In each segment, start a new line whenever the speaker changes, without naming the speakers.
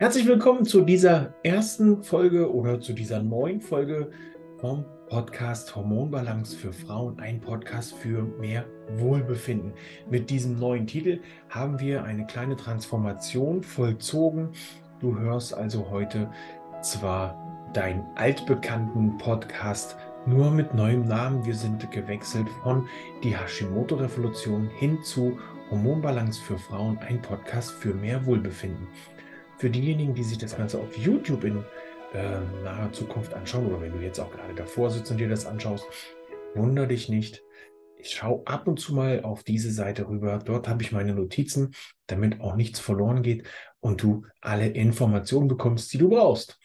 Herzlich willkommen zu dieser ersten Folge oder zu dieser neuen Folge vom Podcast Hormonbalance für Frauen, ein Podcast für mehr Wohlbefinden. Mit diesem neuen Titel haben wir eine kleine Transformation vollzogen. Du hörst also heute zwar deinen altbekannten Podcast nur mit neuem Namen. Wir sind gewechselt von die Hashimoto-Revolution hin zu Hormonbalance für Frauen, ein Podcast für mehr Wohlbefinden. Für diejenigen, die sich das Ganze auf YouTube in äh, naher Zukunft anschauen oder wenn du jetzt auch gerade davor sitzt und dir das anschaust, wunder dich nicht. Ich schaue ab und zu mal auf diese Seite rüber. Dort habe ich meine Notizen, damit auch nichts verloren geht und du alle Informationen bekommst, die du brauchst.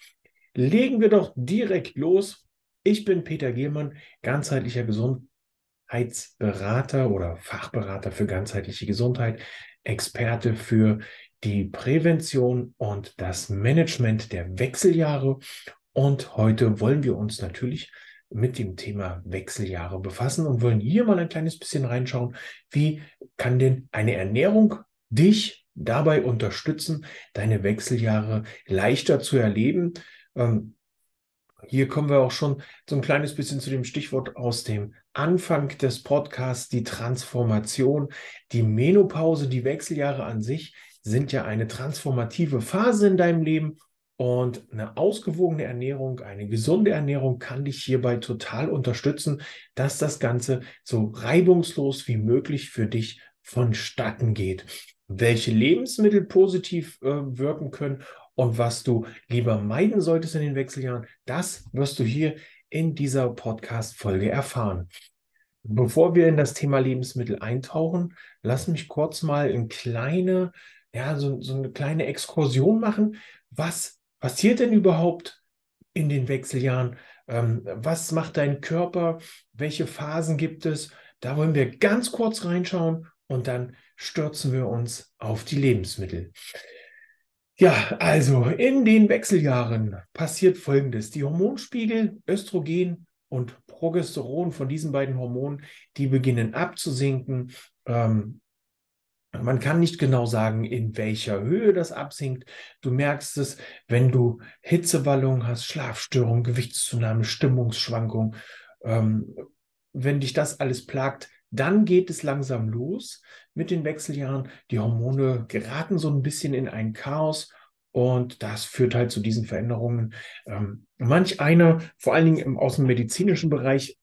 Legen wir doch direkt los. Ich bin Peter Gehmann, ganzheitlicher Gesundheitsberater oder Fachberater für ganzheitliche Gesundheit, Experte für die Prävention und das Management der Wechseljahre. Und heute wollen wir uns natürlich mit dem Thema Wechseljahre befassen und wollen hier mal ein kleines bisschen reinschauen, wie kann denn eine Ernährung dich dabei unterstützen, deine Wechseljahre leichter zu erleben. Ähm, hier kommen wir auch schon so ein kleines bisschen zu dem Stichwort aus dem Anfang des Podcasts, die Transformation, die Menopause, die Wechseljahre an sich sind ja eine transformative Phase in deinem Leben und eine ausgewogene Ernährung, eine gesunde Ernährung kann dich hierbei total unterstützen, dass das Ganze so reibungslos wie möglich für dich vonstatten geht. Welche Lebensmittel positiv äh, wirken können und was du lieber meiden solltest in den Wechseljahren, das wirst du hier in dieser Podcast-Folge erfahren. Bevor wir in das Thema Lebensmittel eintauchen, lass mich kurz mal in kleine ja, so, so eine kleine Exkursion machen. Was passiert denn überhaupt in den Wechseljahren? Ähm, was macht dein Körper? Welche Phasen gibt es? Da wollen wir ganz kurz reinschauen und dann stürzen wir uns auf die Lebensmittel. Ja, also in den Wechseljahren passiert Folgendes. Die Hormonspiegel Östrogen und Progesteron von diesen beiden Hormonen, die beginnen abzusinken. Ähm, man kann nicht genau sagen, in welcher Höhe das absinkt. Du merkst es, wenn du Hitzewallungen hast, Schlafstörungen, Gewichtszunahme, Stimmungsschwankungen. Ähm, wenn dich das alles plagt, dann geht es langsam los mit den Wechseljahren. Die Hormone geraten so ein bisschen in ein Chaos und das führt halt zu diesen Veränderungen. Ähm, manch einer, vor allen Dingen aus dem medizinischen Bereich,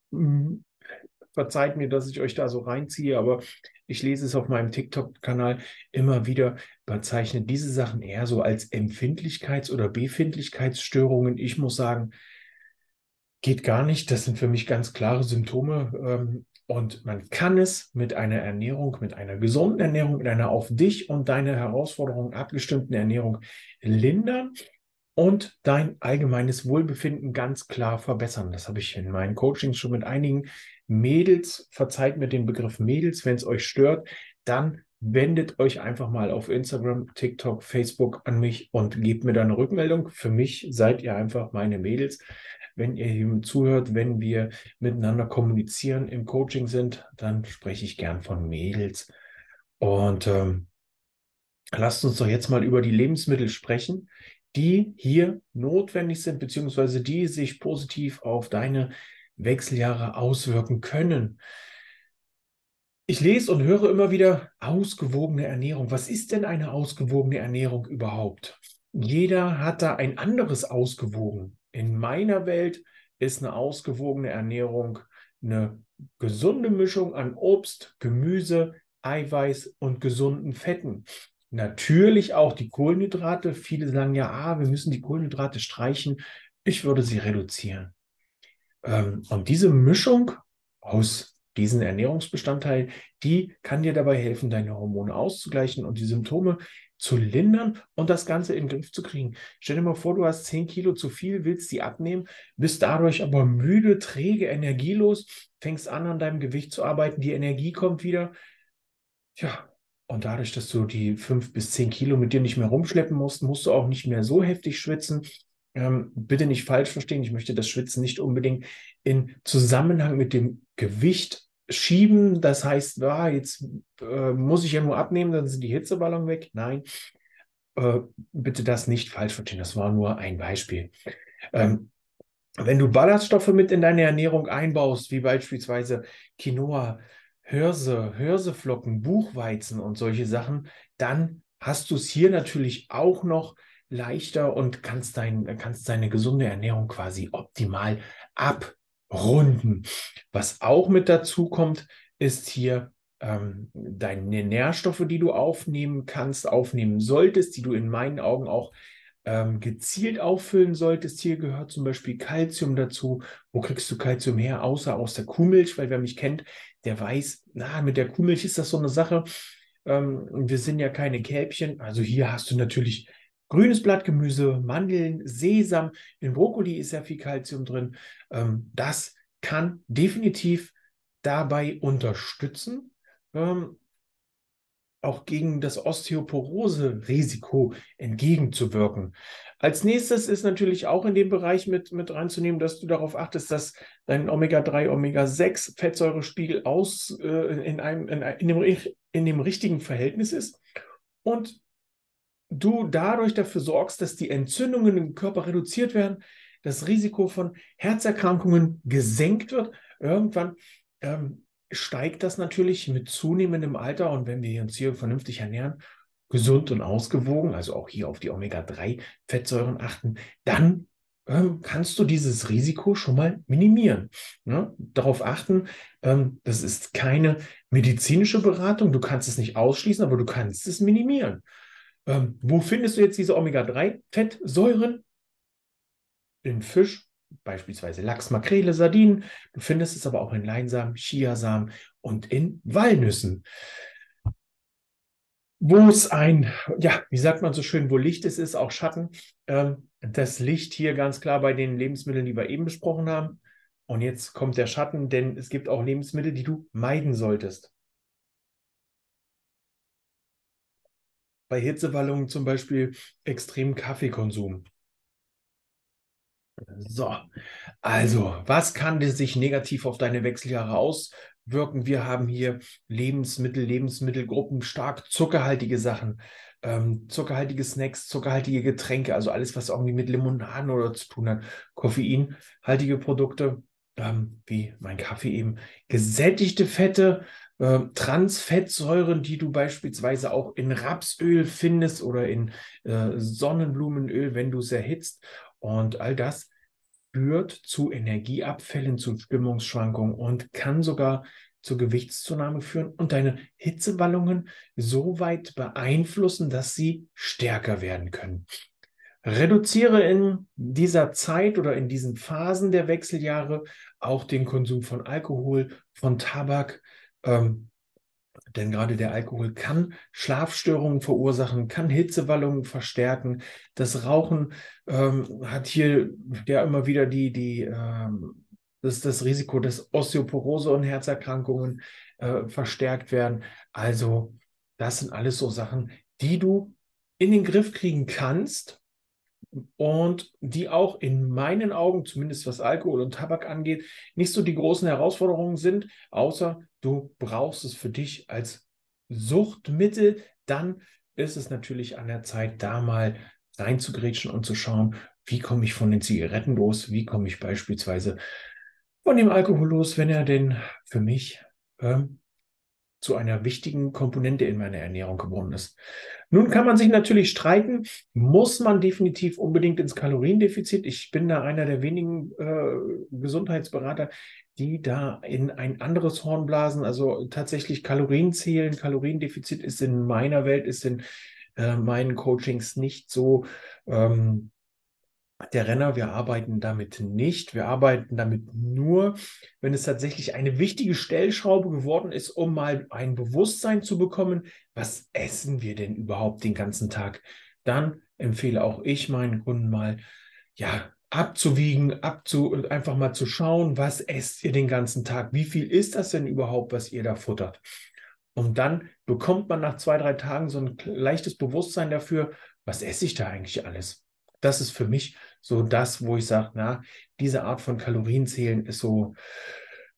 verzeiht mir, dass ich euch da so reinziehe, aber ich lese es auf meinem TikTok-Kanal immer wieder, bezeichnet diese Sachen eher so als Empfindlichkeits- oder Befindlichkeitsstörungen. Ich muss sagen, geht gar nicht. Das sind für mich ganz klare Symptome. Ähm, und man kann es mit einer Ernährung, mit einer gesunden Ernährung, mit einer auf dich und deine Herausforderungen abgestimmten Ernährung lindern und dein allgemeines Wohlbefinden ganz klar verbessern. Das habe ich in meinen Coachings schon mit einigen Mädels, verzeiht mir den Begriff Mädels, wenn es euch stört, dann wendet euch einfach mal auf Instagram, TikTok, Facebook an mich und gebt mir da eine Rückmeldung. Für mich seid ihr einfach meine Mädels. Wenn ihr hier zuhört, wenn wir miteinander kommunizieren, im Coaching sind, dann spreche ich gern von Mädels. Und ähm, lasst uns doch jetzt mal über die Lebensmittel sprechen, die hier notwendig sind, beziehungsweise die sich positiv auf deine Wechseljahre auswirken können. Ich lese und höre immer wieder ausgewogene Ernährung. Was ist denn eine ausgewogene Ernährung überhaupt? Jeder hat da ein anderes ausgewogen. In meiner Welt ist eine ausgewogene Ernährung eine gesunde Mischung an Obst, Gemüse, Eiweiß und gesunden Fetten. Natürlich auch die Kohlenhydrate. Viele sagen ja, ah, wir müssen die Kohlenhydrate streichen. Ich würde sie reduzieren. Ähm, und diese Mischung aus diesen Ernährungsbestandteilen, die kann dir dabei helfen, deine Hormone auszugleichen und die Symptome zu lindern und das Ganze in den Griff zu kriegen. Stell dir mal vor, du hast 10 Kilo zu viel, willst die abnehmen, bist dadurch aber müde, träge, energielos, fängst an, an deinem Gewicht zu arbeiten, die Energie kommt wieder. Tja, und dadurch, dass du die fünf bis zehn Kilo mit dir nicht mehr rumschleppen musst, musst du auch nicht mehr so heftig schwitzen. Ähm, bitte nicht falsch verstehen. Ich möchte das Schwitzen nicht unbedingt in Zusammenhang mit dem Gewicht schieben. Das heißt, ja, jetzt äh, muss ich ja nur abnehmen, dann sind die Hitzeballon weg. Nein. äh, bitte das nicht falsch verstehen. Das war nur ein Beispiel. Ähm, wenn du Ballaststoffe mit in deine Ernährung einbaust, wie beispielsweise Quinoa, Hirse, Hirseflocken, Buchweizen und solche Sachen, dann hast du es hier natürlich auch noch leichter und kannst, dein, kannst deine gesunde Ernährung quasi optimal abrunden. Was auch mit dazu kommt, ist hier ähm, deine Nährstoffe, die du aufnehmen kannst, aufnehmen solltest, die du in meinen Augen auch ähm, gezielt auffüllen solltest. Hier gehört zum Beispiel Kalzium dazu. Wo kriegst du Kalzium her, außer aus der Kuhmilch? Weil wer mich kennt, der weiß, na, mit der Kuhmilch ist das so eine Sache. Ähm, wir sind ja keine Kälbchen. Also hier hast du natürlich grünes Blattgemüse, Mandeln, Sesam. In Brokkoli ist ja viel Kalzium drin. Ähm, das kann definitiv dabei unterstützen, ähm, auch gegen das Osteoporose-Risiko entgegenzuwirken. Als nächstes ist natürlich auch in dem Bereich mit, mit reinzunehmen, dass du darauf achtest, dass dein Omega-3, Omega-6-Fettsäurespiegel aus äh, in, einem, in, in, dem, in dem richtigen Verhältnis ist und du dadurch dafür sorgst, dass die Entzündungen im Körper reduziert werden, das Risiko von Herzerkrankungen gesenkt wird. Irgendwann ähm, steigt das natürlich mit zunehmendem Alter und wenn wir uns hier vernünftig ernähren, gesund und ausgewogen, also auch hier auf die Omega-3-Fettsäuren achten, dann ähm, kannst du dieses Risiko schon mal minimieren. Ne? Darauf achten, ähm, das ist keine medizinische Beratung, du kannst es nicht ausschließen, aber du kannst es minimieren. Ähm, wo findest du jetzt diese Omega-3-Fettsäuren? In Fisch, beispielsweise Lachs, Makrele, Sardinen. Du findest es aber auch in Leinsamen, Chiasamen und in Walnüssen. Wo es ein, ja, wie sagt man so schön, wo Licht ist, ist auch Schatten. Ähm, das Licht hier ganz klar bei den Lebensmitteln, die wir eben besprochen haben. Und jetzt kommt der Schatten, denn es gibt auch Lebensmittel, die du meiden solltest. Bei Hitzewallungen zum Beispiel extremen Kaffeekonsum. So, also, was kann sich negativ auf deine Wechseljahre auswirken? Wir haben hier Lebensmittel, Lebensmittelgruppen, stark zuckerhaltige Sachen, ähm, zuckerhaltige Snacks, zuckerhaltige Getränke, also alles, was irgendwie mit Limonaden oder zu tun hat, koffeinhaltige Produkte, ähm, wie mein Kaffee eben, gesättigte Fette, äh, Transfettsäuren, die du beispielsweise auch in Rapsöl findest oder in äh, Sonnenblumenöl, wenn du es erhitzt und all das führt zu Energieabfällen, zu Stimmungsschwankungen und kann sogar zur Gewichtszunahme führen und deine Hitzewallungen so weit beeinflussen, dass sie stärker werden können. Reduziere in dieser Zeit oder in diesen Phasen der Wechseljahre auch den Konsum von Alkohol, von Tabak, ähm, denn gerade der Alkohol kann Schlafstörungen verursachen, kann Hitzewallungen verstärken. Das Rauchen ähm, hat hier ja immer wieder die, die, ähm, das, das Risiko, dass Osteoporose und Herzerkrankungen äh, verstärkt werden. Also das sind alles so Sachen, die du in den Griff kriegen kannst und die auch in meinen Augen, zumindest was Alkohol und Tabak angeht, nicht so die großen Herausforderungen sind, außer du brauchst es für dich als Suchtmittel, dann ist es natürlich an der Zeit, da mal reinzugrätschen und zu schauen, wie komme ich von den Zigaretten los, wie komme ich beispielsweise von dem Alkohol los, wenn er denn für mich ähm, zu einer wichtigen Komponente in meiner Ernährung geworden ist. Nun kann man sich natürlich streiten, muss man definitiv unbedingt ins Kaloriendefizit? Ich bin da einer der wenigen äh, Gesundheitsberater, die da in ein anderes Horn blasen, also tatsächlich Kalorien zählen. Kaloriendefizit ist in meiner Welt, ist in äh, meinen Coachings nicht so ähm, der Renner, wir arbeiten damit nicht. Wir arbeiten damit nur, wenn es tatsächlich eine wichtige Stellschraube geworden ist, um mal ein Bewusstsein zu bekommen, was essen wir denn überhaupt den ganzen Tag. Dann empfehle auch ich meinen Kunden mal, ja, abzuwiegen, abzu, einfach mal zu schauen, was esst ihr den ganzen Tag? Wie viel ist das denn überhaupt, was ihr da futtert? Und dann bekommt man nach zwei, drei Tagen so ein leichtes Bewusstsein dafür, was esse ich da eigentlich alles? Das ist für mich so das, wo ich sage, na, diese Art von Kalorienzählen ist so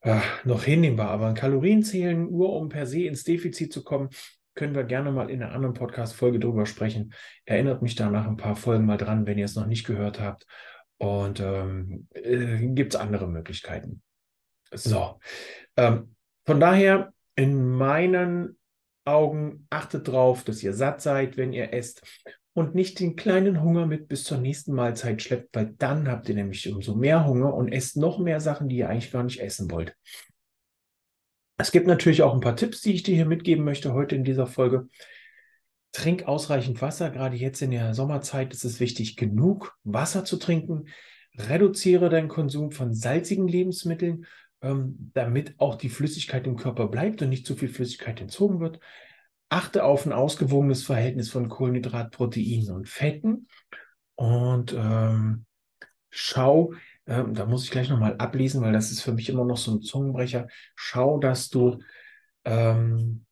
äh, noch hinnehmbar. Aber ein Kalorienzählen, nur um per se ins Defizit zu kommen, können wir gerne mal in einer anderen Podcast-Folge drüber sprechen. Erinnert mich da nach ein paar Folgen mal dran, wenn ihr es noch nicht gehört habt. Und ähm, äh, gibt es andere Möglichkeiten. So, ähm, von daher in meinen Augen achtet drauf, dass ihr satt seid, wenn ihr esst und nicht den kleinen Hunger mit bis zur nächsten Mahlzeit schleppt, weil dann habt ihr nämlich umso mehr Hunger und esst noch mehr Sachen, die ihr eigentlich gar nicht essen wollt. Es gibt natürlich auch ein paar Tipps, die ich dir hier mitgeben möchte heute in dieser Folge. Trink ausreichend Wasser. Gerade jetzt in der Sommerzeit ist es wichtig, genug Wasser zu trinken. Reduziere deinen Konsum von salzigen Lebensmitteln, ähm, damit auch die Flüssigkeit im Körper bleibt und nicht zu viel Flüssigkeit entzogen wird. Achte auf ein ausgewogenes Verhältnis von Kohlenhydrat, Proteinen und Fetten und ähm, schau, ähm, da muss ich gleich nochmal ablesen, weil das ist für mich immer noch so ein Zungenbrecher. Schau, dass du ähm,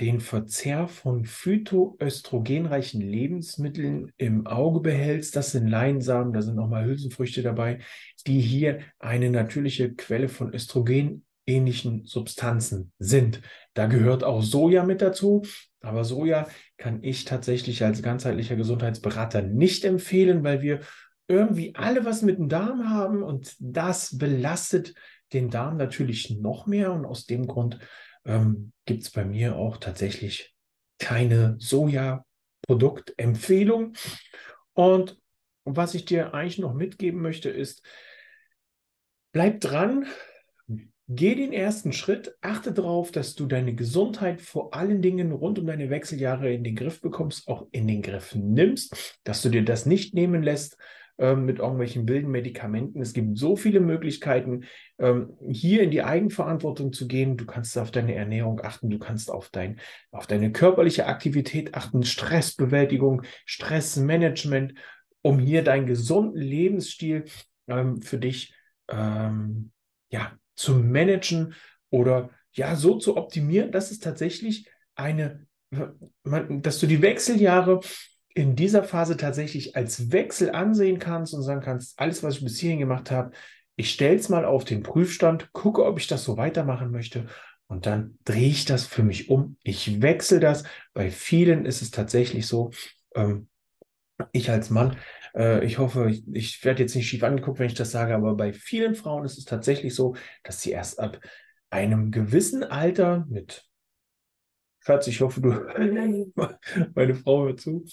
den Verzehr von phytoöstrogenreichen Lebensmitteln im Auge behältst. Das sind Leinsamen, da sind nochmal Hülsenfrüchte dabei, die hier eine natürliche Quelle von Östrogen ähnlichen Substanzen sind. Da gehört auch Soja mit dazu, aber Soja kann ich tatsächlich als ganzheitlicher Gesundheitsberater nicht empfehlen, weil wir irgendwie alle was mit dem Darm haben und das belastet den Darm natürlich noch mehr und aus dem Grund ähm, gibt es bei mir auch tatsächlich keine Soja-Produktempfehlung. Und was ich dir eigentlich noch mitgeben möchte, ist, bleib dran, Geh den ersten Schritt, achte darauf, dass du deine Gesundheit vor allen Dingen rund um deine Wechseljahre in den Griff bekommst, auch in den Griff nimmst, dass du dir das nicht nehmen lässt äh, mit irgendwelchen wilden Medikamenten. Es gibt so viele Möglichkeiten, ähm, hier in die Eigenverantwortung zu gehen. Du kannst auf deine Ernährung achten, du kannst auf, dein, auf deine körperliche Aktivität achten, Stressbewältigung, Stressmanagement, um hier deinen gesunden Lebensstil ähm, für dich ähm, ja, zu managen oder ja, so zu optimieren, dass es tatsächlich eine, dass du die Wechseljahre in dieser Phase tatsächlich als Wechsel ansehen kannst und sagen kannst, alles, was ich bis hierhin gemacht habe, ich stelle es mal auf den Prüfstand, gucke, ob ich das so weitermachen möchte und dann drehe ich das für mich um. Ich wechsle das. Bei vielen ist es tatsächlich so, ähm, ich als Mann äh, ich hoffe, ich, ich werde jetzt nicht schief angeguckt, wenn ich das sage, aber bei vielen Frauen ist es tatsächlich so, dass sie erst ab einem gewissen Alter mit Schatz, ich hoffe, du, meine Frau hört zu,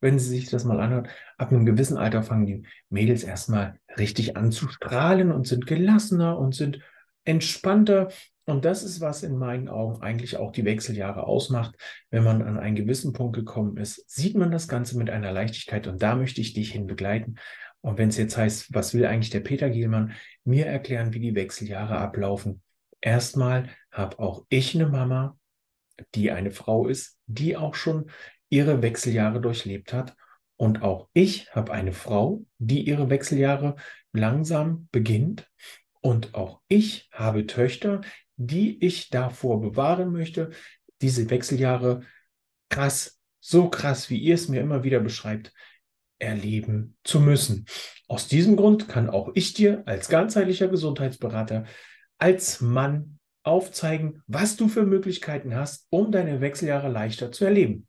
wenn sie sich das mal anhört, ab einem gewissen Alter fangen die Mädels erstmal richtig an zu strahlen und sind gelassener und sind entspannter und das ist, was in meinen Augen eigentlich auch die Wechseljahre ausmacht. Wenn man an einen gewissen Punkt gekommen ist, sieht man das Ganze mit einer Leichtigkeit und da möchte ich dich hin begleiten. Und wenn es jetzt heißt, was will eigentlich der Peter Gielmann mir erklären, wie die Wechseljahre ablaufen? Erstmal habe auch ich eine Mama, die eine Frau ist, die auch schon ihre Wechseljahre durchlebt hat. Und auch ich habe eine Frau, die ihre Wechseljahre langsam beginnt. Und auch ich habe Töchter, die ich davor bewahren möchte, diese Wechseljahre krass, so krass, wie ihr es mir immer wieder beschreibt, erleben zu müssen. Aus diesem Grund kann auch ich dir als ganzheitlicher Gesundheitsberater, als Mann aufzeigen, was du für Möglichkeiten hast, um deine Wechseljahre leichter zu erleben.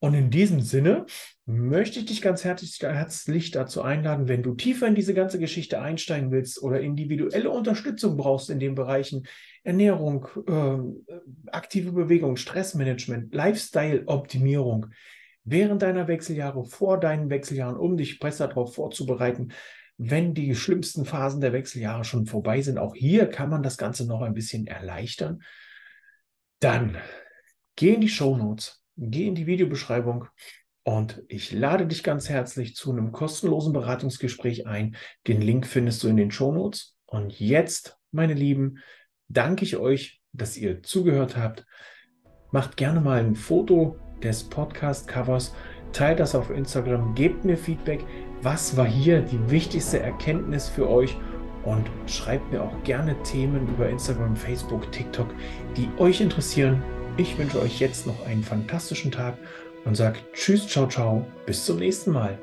Und in diesem Sinne möchte ich dich ganz herzlich, dazu einladen, wenn du tiefer in diese ganze Geschichte einsteigen willst oder individuelle Unterstützung brauchst in den Bereichen Ernährung, äh, aktive Bewegung, Stressmanagement, Lifestyle-Optimierung während deiner Wechseljahre, vor deinen Wechseljahren, um dich besser darauf vorzubereiten, wenn die schlimmsten Phasen der Wechseljahre schon vorbei sind. Auch hier kann man das Ganze noch ein bisschen erleichtern. Dann geh in die Show Notes geh in die Videobeschreibung und ich lade dich ganz herzlich zu einem kostenlosen Beratungsgespräch ein. Den Link findest du in den Shownotes. Und jetzt, meine Lieben, danke ich euch, dass ihr zugehört habt. Macht gerne mal ein Foto des Podcast-Covers, teilt das auf Instagram, gebt mir Feedback. Was war hier die wichtigste Erkenntnis für euch? Und schreibt mir auch gerne Themen über Instagram, Facebook, TikTok, die euch interessieren ich wünsche euch jetzt noch einen fantastischen Tag und sage Tschüss, ciao, ciao, bis zum nächsten Mal.